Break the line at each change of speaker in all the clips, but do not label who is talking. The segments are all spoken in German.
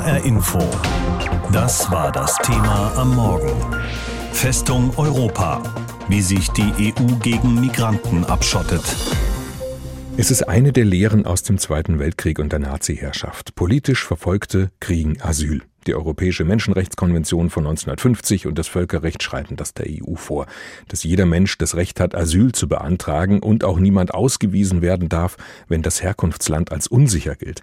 HR Info. Das war das Thema am Morgen. Festung Europa. Wie sich die EU gegen Migranten abschottet.
Es ist eine der Lehren aus dem Zweiten Weltkrieg und der Nazi-Herrschaft. Politisch Verfolgte kriegen Asyl. Die Europäische Menschenrechtskonvention von 1950 und das Völkerrecht schreiben das der EU vor, dass jeder Mensch das Recht hat, Asyl zu beantragen und auch niemand ausgewiesen werden darf, wenn das Herkunftsland als unsicher gilt.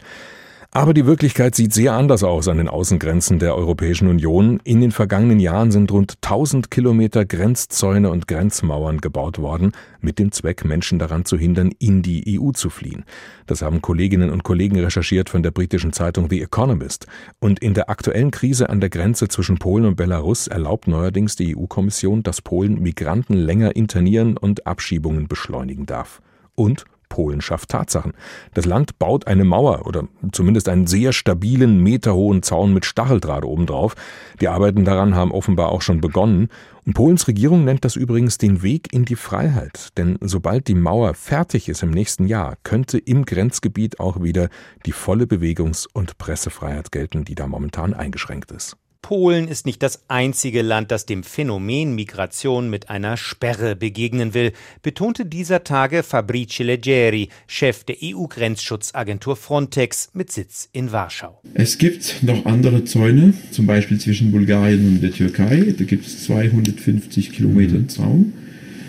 Aber die Wirklichkeit sieht sehr anders aus an den Außengrenzen der Europäischen Union. In den vergangenen Jahren sind rund 1000 Kilometer Grenzzäune und Grenzmauern gebaut worden, mit dem Zweck, Menschen daran zu hindern, in die EU zu fliehen. Das haben Kolleginnen und Kollegen recherchiert von der britischen Zeitung The Economist. Und in der aktuellen Krise an der Grenze zwischen Polen und Belarus erlaubt neuerdings die EU-Kommission, dass Polen Migranten länger internieren und Abschiebungen beschleunigen darf. Und Polen schafft Tatsachen. Das Land baut eine Mauer oder zumindest einen sehr stabilen, meterhohen Zaun mit Stacheldraht obendrauf. Die Arbeiten daran haben offenbar auch schon begonnen. Und Polens Regierung nennt das übrigens den Weg in die Freiheit. Denn sobald die Mauer fertig ist im nächsten Jahr, könnte im Grenzgebiet auch wieder die volle Bewegungs- und Pressefreiheit gelten, die da momentan eingeschränkt ist.
Polen ist nicht das einzige Land, das dem Phänomen Migration mit einer Sperre begegnen will, betonte dieser Tage Fabrice Leggeri, Chef der EU-Grenzschutzagentur Frontex mit Sitz in Warschau.
Es gibt noch andere Zäune, zum Beispiel zwischen Bulgarien und der Türkei. Da gibt es 250 Kilometer Zaun.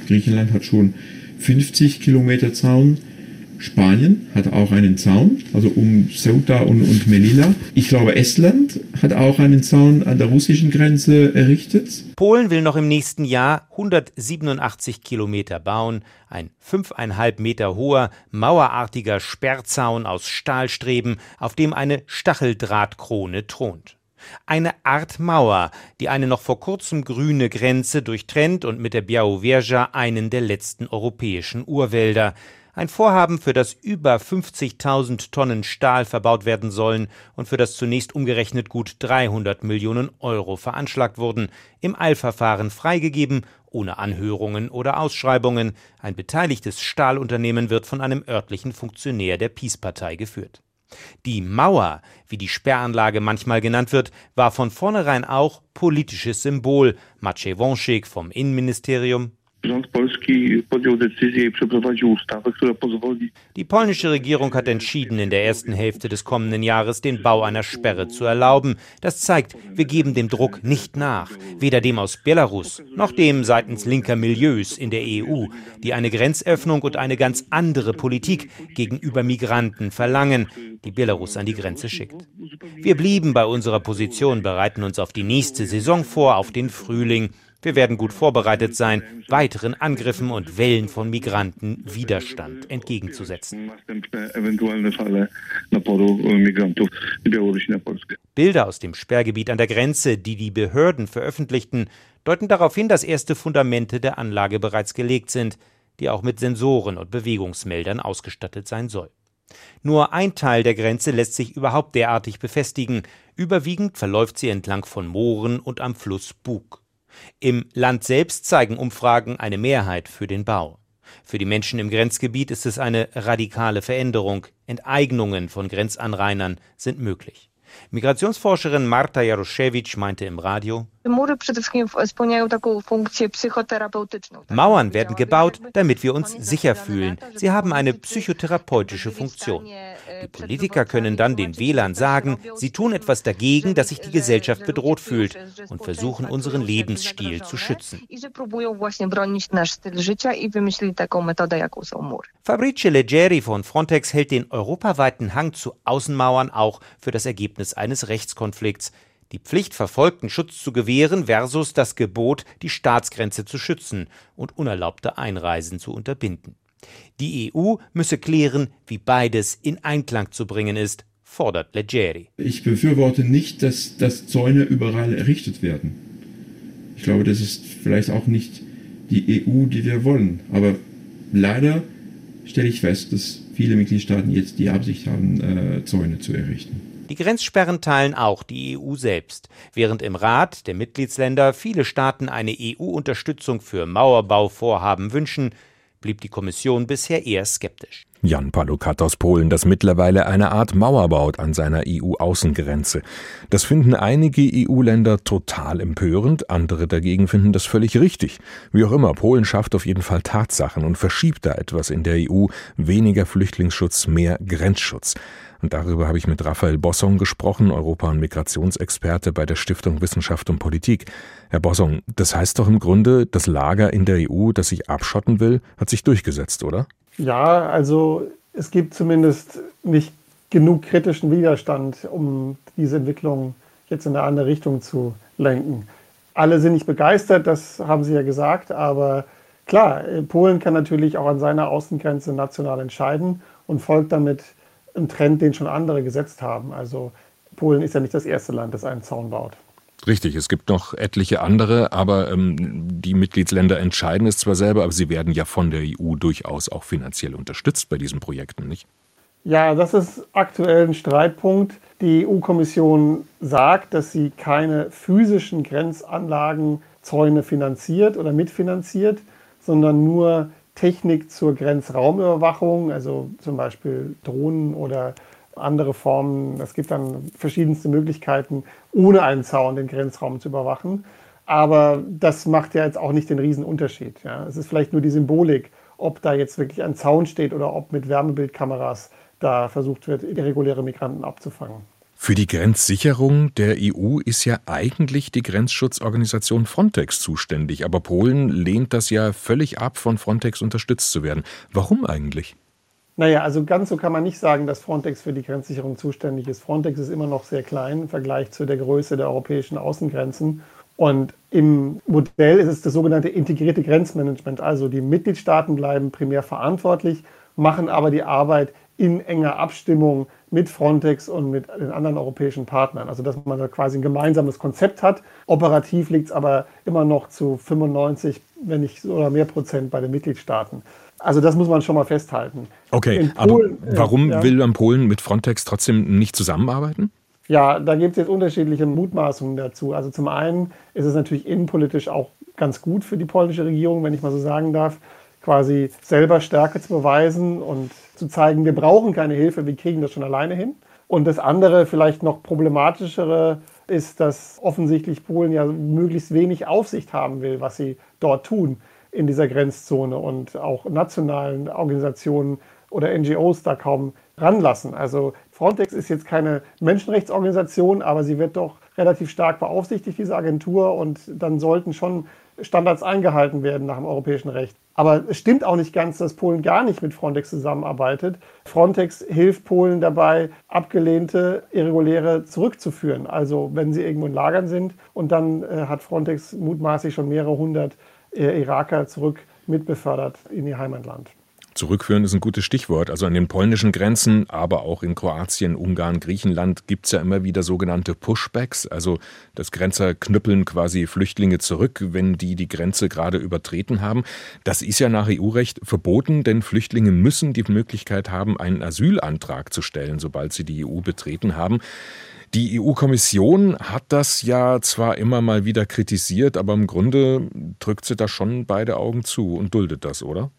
Griechenland hat schon 50 Kilometer Zaun. Spanien hat auch einen Zaun, also um Ceuta und, und Melilla. Ich glaube, Estland hat auch einen Zaun an der russischen Grenze errichtet.
Polen will noch im nächsten Jahr 187 Kilometer bauen. Ein fünfeinhalb Meter hoher, mauerartiger Sperrzaun aus Stahlstreben, auf dem eine Stacheldrahtkrone thront. Eine Art Mauer, die eine noch vor kurzem grüne Grenze durchtrennt und mit der Białowieża einen der letzten europäischen Urwälder. Ein Vorhaben, für das über 50.000 Tonnen Stahl verbaut werden sollen und für das zunächst umgerechnet gut 300 Millionen Euro veranschlagt wurden, im Eilverfahren freigegeben, ohne Anhörungen oder Ausschreibungen. Ein beteiligtes Stahlunternehmen wird von einem örtlichen Funktionär der Peace-Partei geführt. Die Mauer, wie die Sperranlage manchmal genannt wird, war von vornherein auch politisches Symbol. Maciej Wąsik vom Innenministerium die polnische Regierung hat entschieden, in der ersten Hälfte des kommenden Jahres den Bau einer Sperre zu erlauben. Das zeigt, wir geben dem Druck nicht nach, weder dem aus Belarus noch dem seitens linker Milieus in der EU, die eine Grenzöffnung und eine ganz andere Politik gegenüber Migranten verlangen, die Belarus an die Grenze schickt. Wir blieben bei unserer Position, bereiten uns auf die nächste Saison vor, auf den Frühling. Wir werden gut vorbereitet sein, weiteren Angriffen und Wellen von Migranten Widerstand entgegenzusetzen. Bilder aus dem Sperrgebiet an der Grenze, die die Behörden veröffentlichten, deuten darauf hin, dass erste Fundamente der Anlage bereits gelegt sind, die auch mit Sensoren und Bewegungsmeldern ausgestattet sein soll. Nur ein Teil der Grenze lässt sich überhaupt derartig befestigen. Überwiegend verläuft sie entlang von Mooren und am Fluss Bug. Im Land selbst zeigen Umfragen eine Mehrheit für den Bau. Für die Menschen im Grenzgebiet ist es eine radikale Veränderung. Enteignungen von Grenzanrainern sind möglich. Migrationsforscherin Marta Jaroszewicz meinte im Radio, Mauern werden gebaut, damit wir uns sicher fühlen. Sie haben eine psychotherapeutische Funktion. Die Politiker können dann den Wählern sagen, sie tun etwas dagegen, dass sich die Gesellschaft bedroht fühlt und versuchen, unseren Lebensstil zu schützen. Fabrice Leggeri von Frontex hält den europaweiten Hang zu Außenmauern auch für das Ergebnis eines Rechtskonflikts die Pflicht, Verfolgten Schutz zu gewähren versus das Gebot, die Staatsgrenze zu schützen und unerlaubte Einreisen zu unterbinden. Die EU müsse klären, wie beides in Einklang zu bringen ist, fordert Leggeri.
Ich befürworte nicht, dass, dass Zäune überall errichtet werden. Ich glaube, das ist vielleicht auch nicht die EU, die wir wollen. Aber leider stelle ich fest, dass viele Mitgliedstaaten jetzt die Absicht haben, äh, Zäune zu errichten.
Die Grenzsperren teilen auch die EU selbst. Während im Rat der Mitgliedsländer viele Staaten eine EU-Unterstützung für Mauerbauvorhaben wünschen, blieb die Kommission bisher eher skeptisch.
Jan Palukat aus Polen, das mittlerweile eine Art Mauer baut an seiner EU-Außengrenze. Das finden einige EU-Länder total empörend, andere dagegen finden das völlig richtig. Wie auch immer, Polen schafft auf jeden Fall Tatsachen und verschiebt da etwas in der EU. Weniger Flüchtlingsschutz, mehr Grenzschutz. Und darüber habe ich mit Raphael Bossong gesprochen, Europa- und Migrationsexperte bei der Stiftung Wissenschaft und Politik. Herr Bossong, das heißt doch im Grunde, das Lager in der EU, das sich abschotten will, hat sich durchgesetzt, oder?
Ja, also es gibt zumindest nicht genug kritischen Widerstand, um diese Entwicklung jetzt in eine andere Richtung zu lenken. Alle sind nicht begeistert, das haben Sie ja gesagt, aber klar, Polen kann natürlich auch an seiner Außengrenze national entscheiden und folgt damit ein Trend, den schon andere gesetzt haben. Also Polen ist ja nicht das erste Land, das einen Zaun baut.
Richtig, es gibt noch etliche andere, aber ähm, die Mitgliedsländer entscheiden es zwar selber, aber sie werden ja von der EU durchaus auch finanziell unterstützt bei diesen Projekten, nicht?
Ja, das ist aktuell ein Streitpunkt. Die EU-Kommission sagt, dass sie keine physischen Grenzanlagenzäune finanziert oder mitfinanziert, sondern nur Technik zur Grenzraumüberwachung, also zum Beispiel Drohnen oder andere Formen. Es gibt dann verschiedenste Möglichkeiten, ohne einen Zaun den Grenzraum zu überwachen. Aber das macht ja jetzt auch nicht den Riesenunterschied. Ja. Es ist vielleicht nur die Symbolik, ob da jetzt wirklich ein Zaun steht oder ob mit Wärmebildkameras da versucht wird, irreguläre Migranten abzufangen.
Für die Grenzsicherung der EU ist ja eigentlich die Grenzschutzorganisation Frontex zuständig, aber Polen lehnt das ja völlig ab, von Frontex unterstützt zu werden. Warum eigentlich?
Naja, also ganz so kann man nicht sagen, dass Frontex für die Grenzsicherung zuständig ist. Frontex ist immer noch sehr klein im Vergleich zu der Größe der europäischen Außengrenzen. Und im Modell ist es das sogenannte integrierte Grenzmanagement. Also die Mitgliedstaaten bleiben primär verantwortlich, machen aber die Arbeit in enger Abstimmung mit Frontex und mit den anderen europäischen Partnern. Also dass man da quasi ein gemeinsames Konzept hat. Operativ liegt es aber immer noch zu 95, wenn nicht oder mehr Prozent bei den Mitgliedstaaten. Also das muss man schon mal festhalten.
Okay, Polen, aber warum äh, ja. will man Polen mit Frontex trotzdem nicht zusammenarbeiten?
Ja, da gibt es jetzt unterschiedliche Mutmaßungen dazu. Also zum einen ist es natürlich innenpolitisch auch ganz gut für die polnische Regierung, wenn ich mal so sagen darf, quasi selber Stärke zu beweisen und zu zeigen, wir brauchen keine Hilfe, wir kriegen das schon alleine hin. Und das andere, vielleicht noch problematischere, ist, dass offensichtlich Polen ja möglichst wenig Aufsicht haben will, was sie dort tun in dieser Grenzzone und auch nationalen Organisationen oder NGOs da kaum ranlassen. Also Frontex ist jetzt keine Menschenrechtsorganisation, aber sie wird doch relativ stark beaufsichtigt, diese Agentur, und dann sollten schon Standards eingehalten werden nach dem europäischen Recht. Aber es stimmt auch nicht ganz, dass Polen gar nicht mit Frontex zusammenarbeitet. Frontex hilft Polen dabei, abgelehnte Irreguläre zurückzuführen. Also wenn sie irgendwo in Lagern sind und dann äh, hat Frontex mutmaßlich schon mehrere hundert äh, Iraker zurück mitbefördert in ihr Heimatland.
Zurückführen ist ein gutes Stichwort. Also an den polnischen Grenzen, aber auch in Kroatien, Ungarn, Griechenland gibt es ja immer wieder sogenannte Pushbacks. Also das Grenzer knüppeln quasi Flüchtlinge zurück, wenn die die Grenze gerade übertreten haben. Das ist ja nach EU-Recht verboten, denn Flüchtlinge müssen die Möglichkeit haben, einen Asylantrag zu stellen, sobald sie die EU betreten haben. Die EU-Kommission hat das ja zwar immer mal wieder kritisiert, aber im Grunde drückt sie da schon beide Augen zu und duldet das, oder?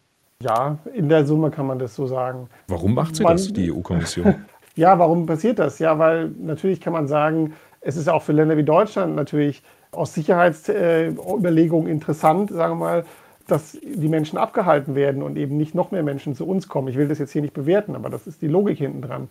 Ja, in der Summe kann man das so sagen.
Warum macht sie man, das, die EU-Kommission?
ja, warum passiert das? Ja, weil natürlich kann man sagen, es ist auch für Länder wie Deutschland natürlich aus Sicherheitsüberlegungen äh, interessant, sagen wir mal, dass die Menschen abgehalten werden und eben nicht noch mehr Menschen zu uns kommen. Ich will das jetzt hier nicht bewerten, aber das ist die Logik hinten dran.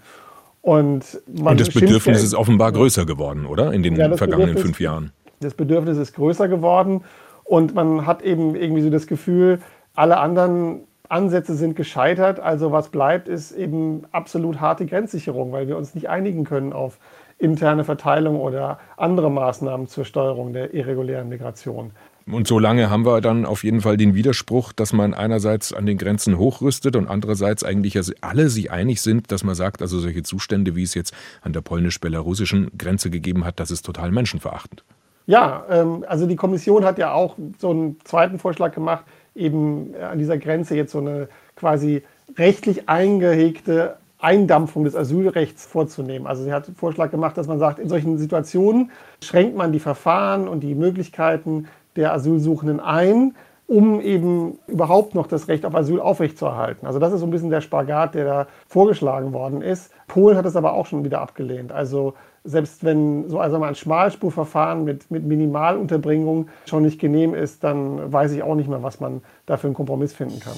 Und, und das Bedürfnis ist offenbar größer geworden, oder? In den ja, vergangenen fünf Jahren.
Das Bedürfnis ist größer geworden und man hat eben irgendwie so das Gefühl, alle anderen Ansätze sind gescheitert. Also was bleibt, ist eben absolut harte Grenzsicherung, weil wir uns nicht einigen können auf interne Verteilung oder andere Maßnahmen zur Steuerung der irregulären Migration.
Und so lange haben wir dann auf jeden Fall den Widerspruch, dass man einerseits an den Grenzen hochrüstet und andererseits eigentlich alle sich einig sind, dass man sagt, also solche Zustände, wie es jetzt an der polnisch-belarussischen Grenze gegeben hat, das ist total menschenverachtend.
Ja, ähm, also die Kommission hat ja auch so einen zweiten Vorschlag gemacht, eben an dieser Grenze jetzt so eine quasi rechtlich eingehegte Eindampfung des Asylrechts vorzunehmen. Also sie hat den Vorschlag gemacht, dass man sagt, in solchen Situationen schränkt man die Verfahren und die Möglichkeiten der Asylsuchenden ein, um eben überhaupt noch das Recht auf Asyl aufrechtzuerhalten. Also das ist so ein bisschen der Spagat, der da vorgeschlagen worden ist. Polen hat es aber auch schon wieder abgelehnt. Also selbst wenn so also ein Schmalspurverfahren mit, mit Minimalunterbringung schon nicht genehm ist, dann weiß ich auch nicht mehr, was man da für einen Kompromiss finden kann.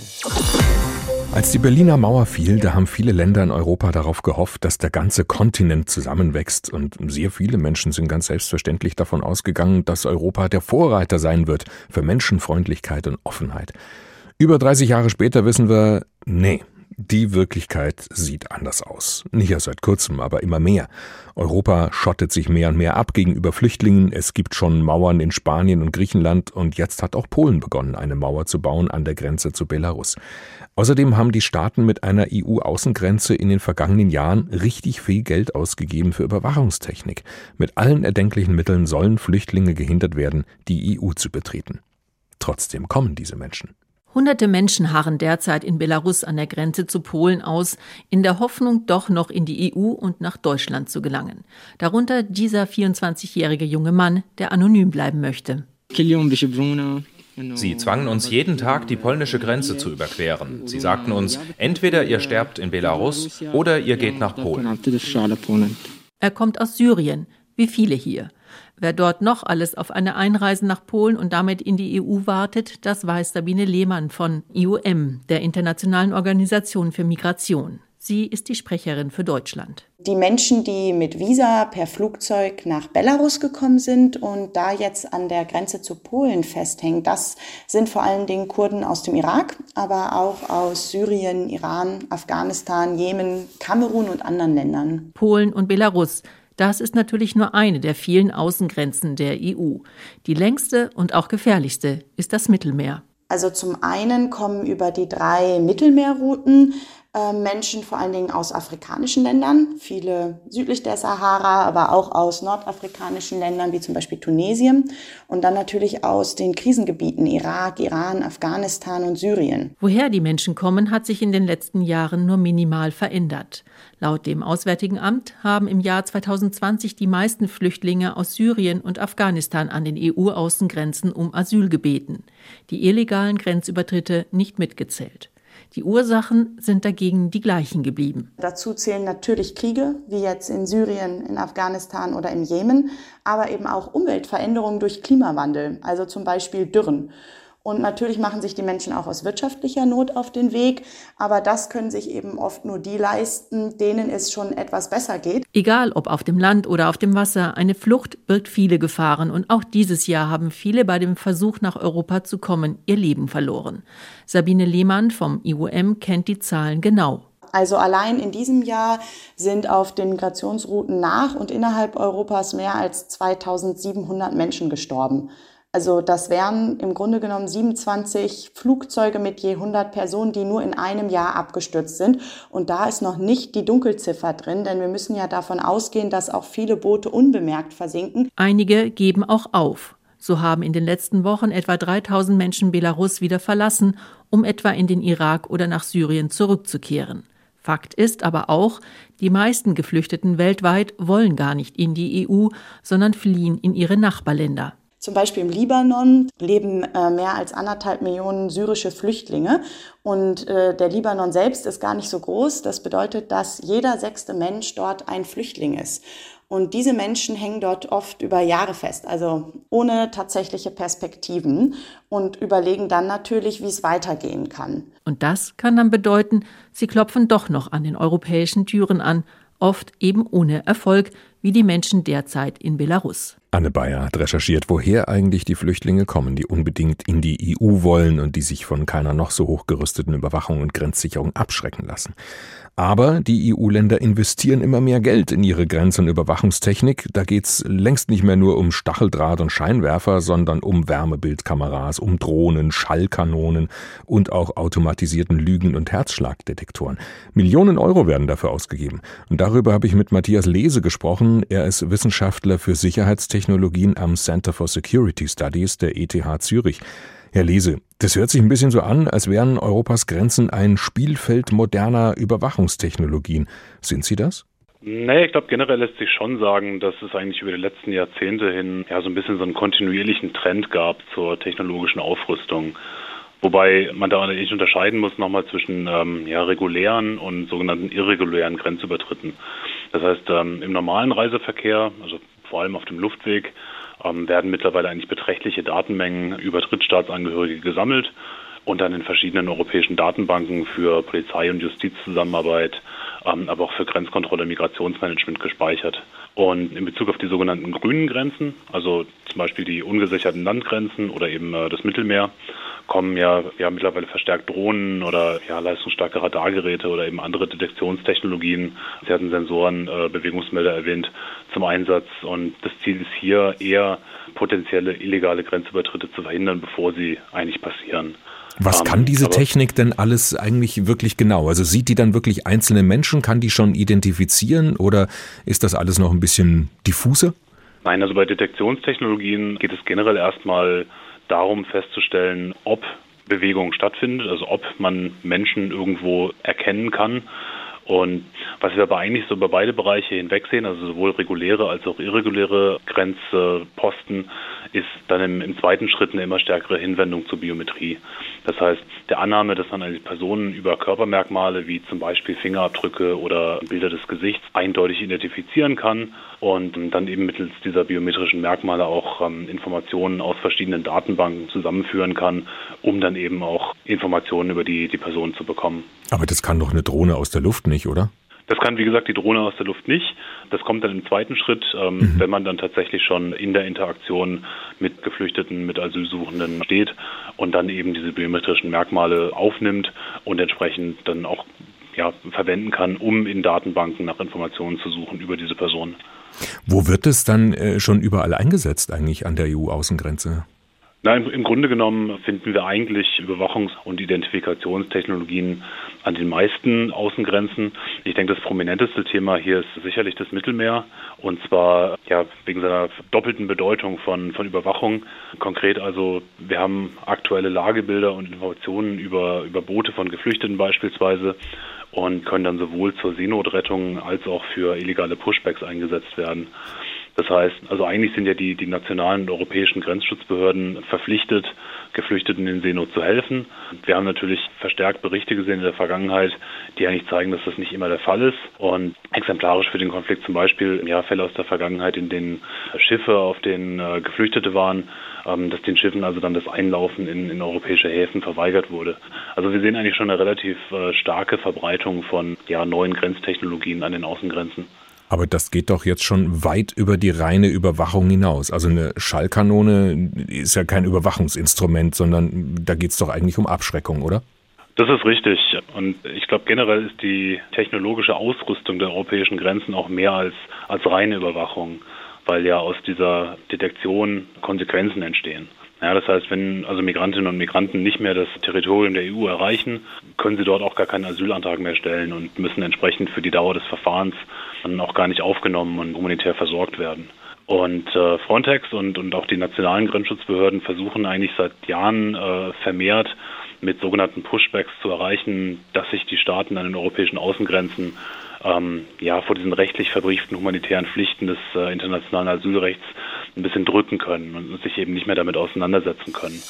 Als die Berliner Mauer fiel, da haben viele Länder in Europa darauf gehofft, dass der ganze Kontinent zusammenwächst. Und sehr viele Menschen sind ganz selbstverständlich davon ausgegangen, dass Europa der Vorreiter sein wird für Menschenfreundlichkeit und Offenheit. Über 30 Jahre später wissen wir, nee, die Wirklichkeit sieht anders aus. Nicht erst seit kurzem, aber immer mehr. Europa schottet sich mehr und mehr ab gegenüber Flüchtlingen. Es gibt schon Mauern in Spanien und Griechenland und jetzt hat auch Polen begonnen, eine Mauer zu bauen an der Grenze zu Belarus. Außerdem haben die Staaten mit einer EU-Außengrenze in den vergangenen Jahren richtig viel Geld ausgegeben für Überwachungstechnik. Mit allen erdenklichen Mitteln sollen Flüchtlinge gehindert werden, die EU zu betreten. Trotzdem kommen diese Menschen.
Hunderte Menschen harren derzeit in Belarus an der Grenze zu Polen aus, in der Hoffnung, doch noch in die EU und nach Deutschland zu gelangen. Darunter dieser 24-jährige junge Mann, der anonym bleiben möchte.
Sie zwangen uns jeden Tag, die polnische Grenze zu überqueren. Sie sagten uns, entweder ihr sterbt in Belarus oder ihr geht nach Polen.
Er kommt aus Syrien, wie viele hier. Wer dort noch alles auf eine Einreise nach Polen und damit in die EU wartet, das weiß Sabine Lehmann von IOM, der Internationalen Organisation für Migration. Sie ist die Sprecherin für Deutschland.
Die Menschen, die mit Visa per Flugzeug nach Belarus gekommen sind und da jetzt an der Grenze zu Polen festhängen, das sind vor allen Dingen Kurden aus dem Irak, aber auch aus Syrien, Iran, Afghanistan, Jemen, Kamerun und anderen Ländern.
Polen und Belarus das ist natürlich nur eine der vielen Außengrenzen der EU. Die längste und auch gefährlichste ist das Mittelmeer.
Also zum einen kommen über die drei Mittelmeerrouten äh, Menschen vor allen Dingen aus afrikanischen Ländern, viele südlich der Sahara, aber auch aus nordafrikanischen Ländern wie zum Beispiel Tunesien und dann natürlich aus den Krisengebieten Irak, Iran, Afghanistan und Syrien.
Woher die Menschen kommen, hat sich in den letzten Jahren nur minimal verändert. Laut dem Auswärtigen Amt haben im Jahr 2020 die meisten Flüchtlinge aus Syrien und Afghanistan an den EU-Außengrenzen um Asyl gebeten, die illegalen Grenzübertritte nicht mitgezählt. Die Ursachen sind dagegen die gleichen geblieben.
Dazu zählen natürlich Kriege, wie jetzt in Syrien, in Afghanistan oder im Jemen, aber eben auch Umweltveränderungen durch Klimawandel, also zum Beispiel Dürren. Und natürlich machen sich die Menschen auch aus wirtschaftlicher Not auf den Weg, aber das können sich eben oft nur die leisten, denen es schon etwas besser geht.
Egal ob auf dem Land oder auf dem Wasser, eine Flucht birgt viele Gefahren und auch dieses Jahr haben viele bei dem Versuch nach Europa zu kommen ihr Leben verloren. Sabine Lehmann vom IOM kennt die Zahlen genau.
Also allein in diesem Jahr sind auf den Migrationsrouten nach und innerhalb Europas mehr als 2700 Menschen gestorben. Also das wären im Grunde genommen 27 Flugzeuge mit je 100 Personen, die nur in einem Jahr abgestürzt sind. Und da ist noch nicht die Dunkelziffer drin, denn wir müssen ja davon ausgehen, dass auch viele Boote unbemerkt versinken.
Einige geben auch auf. So haben in den letzten Wochen etwa 3000 Menschen Belarus wieder verlassen, um etwa in den Irak oder nach Syrien zurückzukehren. Fakt ist aber auch, die meisten Geflüchteten weltweit wollen gar nicht in die EU, sondern fliehen in ihre Nachbarländer.
Zum Beispiel im Libanon leben äh, mehr als anderthalb Millionen syrische Flüchtlinge und äh, der Libanon selbst ist gar nicht so groß. Das bedeutet, dass jeder sechste Mensch dort ein Flüchtling ist. Und diese Menschen hängen dort oft über Jahre fest, also ohne tatsächliche Perspektiven und überlegen dann natürlich, wie es weitergehen kann.
Und das kann dann bedeuten, sie klopfen doch noch an den europäischen Türen an, oft eben ohne Erfolg, wie die Menschen derzeit in Belarus.
Anne Bayer hat recherchiert, woher eigentlich die Flüchtlinge kommen, die unbedingt in die EU wollen und die sich von keiner noch so hochgerüsteten Überwachung und Grenzsicherung abschrecken lassen. Aber die EU-Länder investieren immer mehr Geld in ihre Grenz- und Überwachungstechnik. Da geht's längst nicht mehr nur um Stacheldraht und Scheinwerfer, sondern um Wärmebildkameras, um Drohnen, Schallkanonen und auch automatisierten Lügen- und Herzschlagdetektoren. Millionen Euro werden dafür ausgegeben. Und darüber habe ich mit Matthias Lese gesprochen. Er ist Wissenschaftler für Sicherheitstechnologien am Center for Security Studies der ETH Zürich. Herr Lese, das hört sich ein bisschen so an, als wären Europas Grenzen ein Spielfeld moderner Überwachungstechnologien. Sind sie das?
Nee, ich glaube, generell lässt sich schon sagen, dass es eigentlich über die letzten Jahrzehnte hin ja so ein bisschen so einen kontinuierlichen Trend gab zur technologischen Aufrüstung. Wobei man da nicht unterscheiden muss nochmal zwischen ähm, ja, regulären und sogenannten irregulären Grenzübertritten. Das heißt, ähm, im normalen Reiseverkehr, also vor allem auf dem Luftweg, ähm, werden mittlerweile eigentlich beträchtliche Datenmengen über Drittstaatsangehörige gesammelt und dann in verschiedenen europäischen Datenbanken für Polizei- und Justizzusammenarbeit, ähm, aber auch für Grenzkontrolle, Migrationsmanagement gespeichert. Und in Bezug auf die sogenannten grünen Grenzen, also zum Beispiel die ungesicherten Landgrenzen oder eben äh, das Mittelmeer, kommen ja, ja mittlerweile verstärkt Drohnen oder ja, leistungsstarke Radargeräte oder eben andere Detektionstechnologien. Sie hatten Sensoren, äh, Bewegungsmelder erwähnt, zum Einsatz. Und das Ziel ist hier eher potenzielle illegale Grenzübertritte zu verhindern, bevor sie eigentlich passieren.
Was kann diese Technik denn alles eigentlich wirklich genau? Also sieht die dann wirklich einzelne Menschen? Kann die schon identifizieren oder ist das alles noch ein bisschen diffuse?
Nein, also bei Detektionstechnologien geht es generell erstmal darum festzustellen, ob Bewegung stattfindet, also ob man Menschen irgendwo erkennen kann. Und was wir aber eigentlich so über beide Bereiche hinweg sehen, also sowohl reguläre als auch irreguläre Grenzposten, ist dann im, im, zweiten Schritt eine immer stärkere Hinwendung zur Biometrie. Das heißt, der Annahme, dass man eine Personen über Körpermerkmale wie zum Beispiel Fingerabdrücke oder Bilder des Gesichts eindeutig identifizieren kann und dann eben mittels dieser biometrischen Merkmale auch ähm, Informationen aus verschiedenen Datenbanken zusammenführen kann, um dann eben auch Informationen über die, die Person zu bekommen.
Aber das kann doch eine Drohne aus der Luft nicht, oder?
Das kann, wie gesagt, die Drohne aus der Luft nicht. Das kommt dann im zweiten Schritt, ähm, mhm. wenn man dann tatsächlich schon in der Interaktion mit Geflüchteten, mit Asylsuchenden steht und dann eben diese biometrischen Merkmale aufnimmt und entsprechend dann auch ja, verwenden kann, um in Datenbanken nach Informationen zu suchen über diese Person.
Wo wird es dann äh, schon überall eingesetzt eigentlich an der EU-Außengrenze?
Nein, im Grunde genommen finden wir eigentlich Überwachungs- und Identifikationstechnologien an den meisten Außengrenzen. Ich denke, das prominenteste Thema hier ist sicherlich das Mittelmeer und zwar ja wegen seiner doppelten Bedeutung von, von Überwachung. Konkret also, wir haben aktuelle Lagebilder und Informationen über, über Boote von Geflüchteten beispielsweise und können dann sowohl zur Seenotrettung als auch für illegale Pushbacks eingesetzt werden. Das heißt, also eigentlich sind ja die, die nationalen und europäischen Grenzschutzbehörden verpflichtet, Geflüchteten in Seenot zu helfen. Wir haben natürlich verstärkt Berichte gesehen in der Vergangenheit, die eigentlich zeigen, dass das nicht immer der Fall ist. Und exemplarisch für den Konflikt zum Beispiel ja, Fälle aus der Vergangenheit, in denen Schiffe, auf denen äh, Geflüchtete waren, ähm, dass den Schiffen also dann das Einlaufen in, in europäische Häfen verweigert wurde. Also wir sehen eigentlich schon eine relativ äh, starke Verbreitung von ja, neuen Grenztechnologien an den Außengrenzen.
Aber das geht doch jetzt schon weit über die reine Überwachung hinaus. Also eine Schallkanone ist ja kein Überwachungsinstrument, sondern da geht es doch eigentlich um Abschreckung, oder?
Das ist richtig. Und ich glaube, generell ist die technologische Ausrüstung der europäischen Grenzen auch mehr als, als reine Überwachung, weil ja aus dieser Detektion Konsequenzen entstehen. Ja, das heißt, wenn also Migrantinnen und Migranten nicht mehr das Territorium der EU erreichen, können sie dort auch gar keinen Asylantrag mehr stellen und müssen entsprechend für die Dauer des Verfahrens dann auch gar nicht aufgenommen und humanitär versorgt werden. Und äh, Frontex und, und auch die nationalen Grenzschutzbehörden versuchen eigentlich seit Jahren äh, vermehrt mit sogenannten Pushbacks zu erreichen, dass sich die Staaten an den europäischen Außengrenzen ähm, ja vor diesen rechtlich verbrieften humanitären Pflichten des äh, internationalen Asylrechts ein bisschen drücken können und sich eben nicht mehr damit auseinandersetzen können.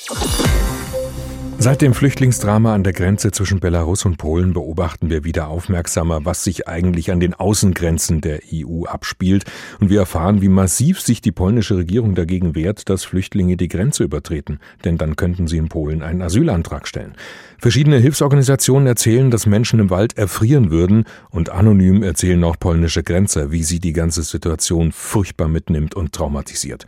Seit dem Flüchtlingsdrama an der Grenze zwischen Belarus und Polen beobachten wir wieder aufmerksamer, was sich eigentlich an den Außengrenzen der EU abspielt. Und wir erfahren, wie massiv sich die polnische Regierung dagegen wehrt, dass Flüchtlinge die Grenze übertreten. Denn dann könnten sie in Polen einen Asylantrag stellen. Verschiedene Hilfsorganisationen erzählen, dass Menschen im Wald erfrieren würden. Und anonym erzählen auch polnische Grenzer, wie sie die ganze Situation furchtbar mitnimmt und traumatisiert.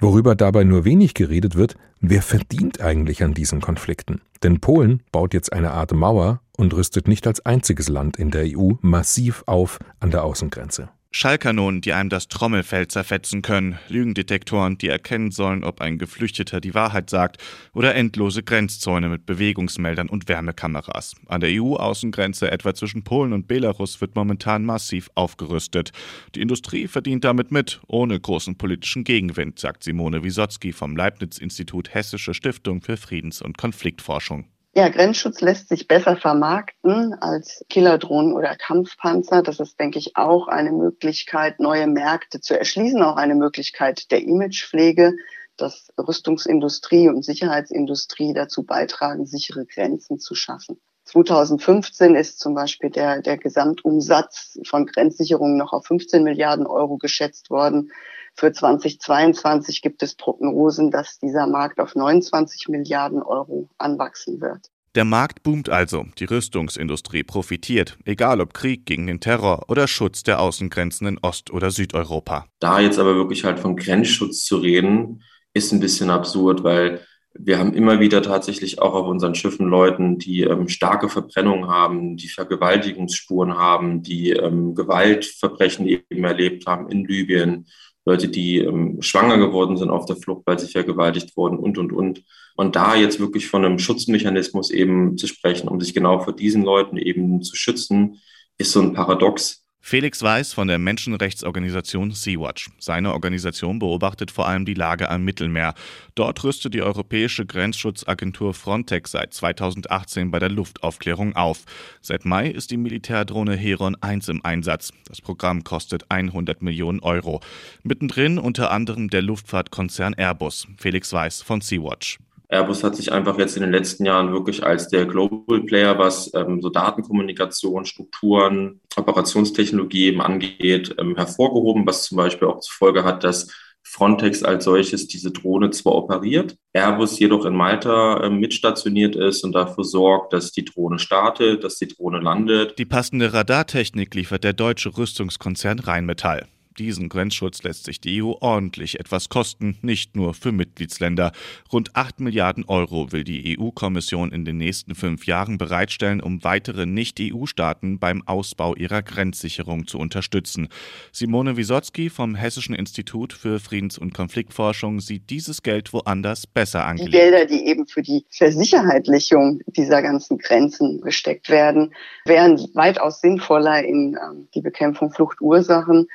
Worüber dabei nur wenig geredet wird, wer verdient eigentlich an diesen Konflikten? Denn Polen baut jetzt eine Art Mauer und rüstet nicht als einziges Land in der EU massiv auf an der Außengrenze.
Schallkanonen, die einem das Trommelfell zerfetzen können, Lügendetektoren, die erkennen sollen, ob ein Geflüchteter die Wahrheit sagt, oder endlose Grenzzäune mit Bewegungsmeldern und Wärmekameras. An der EU-Außengrenze, etwa zwischen Polen und Belarus, wird momentan massiv aufgerüstet. Die Industrie verdient damit mit, ohne großen politischen Gegenwind, sagt Simone Wisotzki vom Leibniz-Institut Hessische Stiftung für Friedens- und Konfliktforschung.
Ja, Grenzschutz lässt sich besser vermarkten als Killerdrohnen oder Kampfpanzer. Das ist, denke ich, auch eine Möglichkeit, neue Märkte zu erschließen, auch eine Möglichkeit der Imagepflege, dass Rüstungsindustrie und Sicherheitsindustrie dazu beitragen, sichere Grenzen zu schaffen. 2015 ist zum Beispiel der, der Gesamtumsatz von Grenzsicherungen noch auf 15 Milliarden Euro geschätzt worden. Für 2022 gibt es Prognosen, dass dieser Markt auf 29 Milliarden Euro anwachsen wird.
Der Markt boomt also, die Rüstungsindustrie profitiert, egal ob Krieg gegen den Terror oder Schutz der Außengrenzen in Ost- oder Südeuropa.
Da jetzt aber wirklich halt von Grenzschutz zu reden, ist ein bisschen absurd, weil wir haben immer wieder tatsächlich auch auf unseren Schiffen Leuten, die ähm, starke Verbrennungen haben, die Vergewaltigungsspuren haben, die ähm, Gewaltverbrechen eben erlebt haben in Libyen, Leute, die ähm, schwanger geworden sind auf der Flucht, weil sie vergewaltigt wurden und, und, und. Und da jetzt wirklich von einem Schutzmechanismus eben zu sprechen, um sich genau vor diesen Leuten eben zu schützen, ist so ein Paradox.
Felix Weiß von der Menschenrechtsorganisation Sea-Watch. Seine Organisation beobachtet vor allem die Lage am Mittelmeer. Dort rüstet die europäische Grenzschutzagentur Frontex seit 2018 bei der Luftaufklärung auf. Seit Mai ist die Militärdrohne Heron 1 im Einsatz. Das Programm kostet 100 Millionen Euro. Mittendrin unter anderem der Luftfahrtkonzern Airbus. Felix Weiß von Sea-Watch.
Airbus hat sich einfach jetzt in den letzten Jahren wirklich als der Global Player, was ähm, so Datenkommunikation, Strukturen, Operationstechnologie eben angeht, ähm, hervorgehoben, was zum Beispiel auch zur Folge hat, dass Frontex als solches diese Drohne zwar operiert, Airbus jedoch in Malta äh, mitstationiert ist und dafür sorgt, dass die Drohne startet, dass die Drohne landet.
Die passende Radartechnik liefert der deutsche Rüstungskonzern Rheinmetall diesen Grenzschutz lässt sich die EU ordentlich etwas kosten, nicht nur für Mitgliedsländer. Rund 8 Milliarden Euro will die EU-Kommission in den nächsten fünf Jahren bereitstellen, um weitere Nicht-EU-Staaten beim Ausbau ihrer Grenzsicherung zu unterstützen. Simone Wisotzki vom Hessischen Institut für Friedens- und Konfliktforschung sieht dieses Geld woanders besser angelegt.
Die Gelder, die eben für die Versicherheitlichung dieser ganzen Grenzen gesteckt werden, wären weitaus sinnvoller in ähm, die Bekämpfung Fluchtursachen,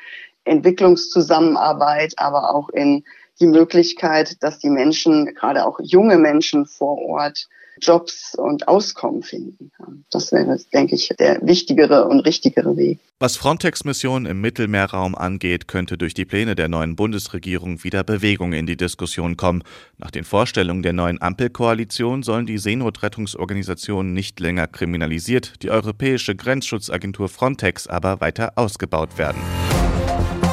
Entwicklungszusammenarbeit, aber auch in die Möglichkeit, dass die Menschen, gerade auch junge Menschen vor Ort, Jobs und Auskommen finden. Das wäre, denke ich, der wichtigere und richtigere Weg.
Was Frontex-Missionen im Mittelmeerraum angeht, könnte durch die Pläne der neuen Bundesregierung wieder Bewegung in die Diskussion kommen. Nach den Vorstellungen der neuen Ampelkoalition sollen die Seenotrettungsorganisationen nicht länger kriminalisiert, die europäische Grenzschutzagentur Frontex aber weiter ausgebaut werden.